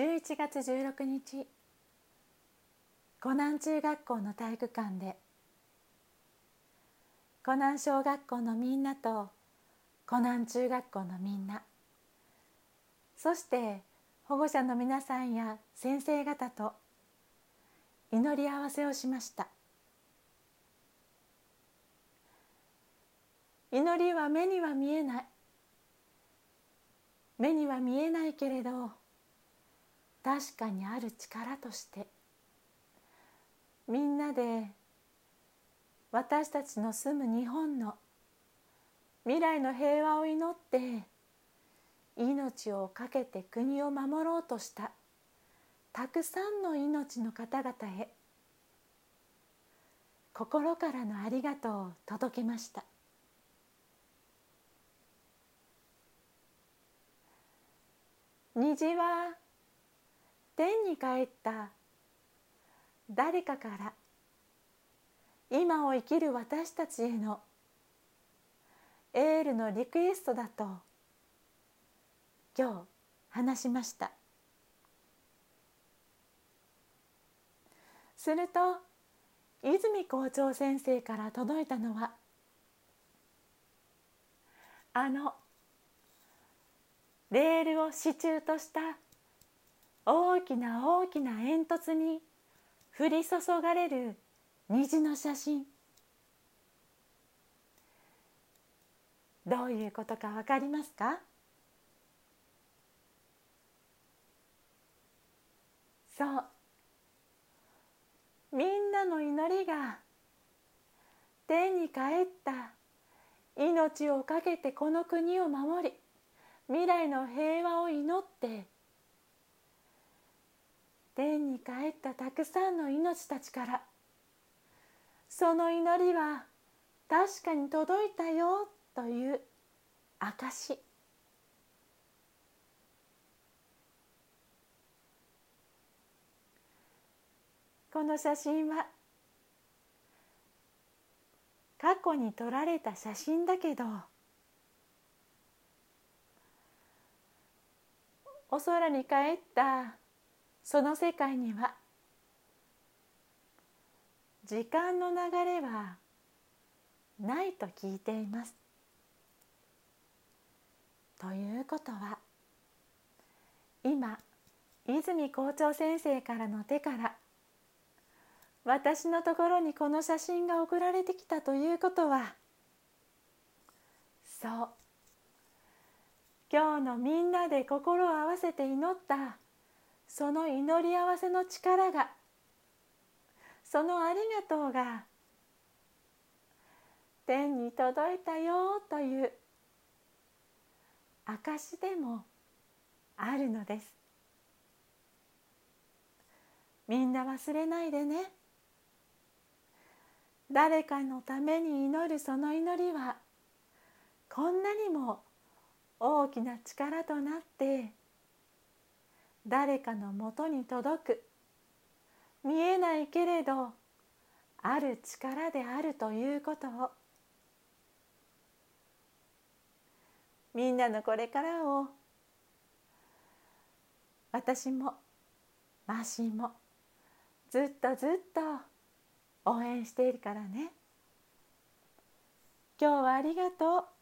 11月16日。湖南中学校の体育館で。湖南小学校のみんなと湖南中学校のみんな。そして保護者の皆さんや先生方と祈り合わせをしました。祈りは目には見えない。目には見えないけれど確かにある力として。みんなで私たちの住む日本の未来の平和を祈って命を懸けて国を守ろうとしたたくさんの命の方々へ心からのありがとうを届けました。虹は天に帰った。誰かから。今を生きる私たちへの。エールのリクエストだと。今日話しました。すると泉校長先生から届いたのは。あのレールを支柱とした大きな大きな煙突に降り注がれる虹の写真。どういうことかわかりますか？そう。みんなの祈りが天に帰った。命を懸けてこの国を守り未来の平和を祈って天に帰ったたくさんの命たちから。その祈りは確かに届いたよという証この写真は過去に撮られた写真だけどお空に帰ったその世界には時間の流れはないと聞いています。ということは今泉校長先生からの手から私のところにこの写真が送られてきたということはそう今日のみんなで心を合わせて祈ったその祈り合わせの力がそのありがとうが天に届いたよという証でもあるのです。みんな忘れないでね。誰かのために祈るその祈りはこんなにも大きな力となって誰かのもとに届く。見えないけれどある力であるということを。みんなのこれからを私もマシーもずっとずっと応援しているからね。今日はありがとう。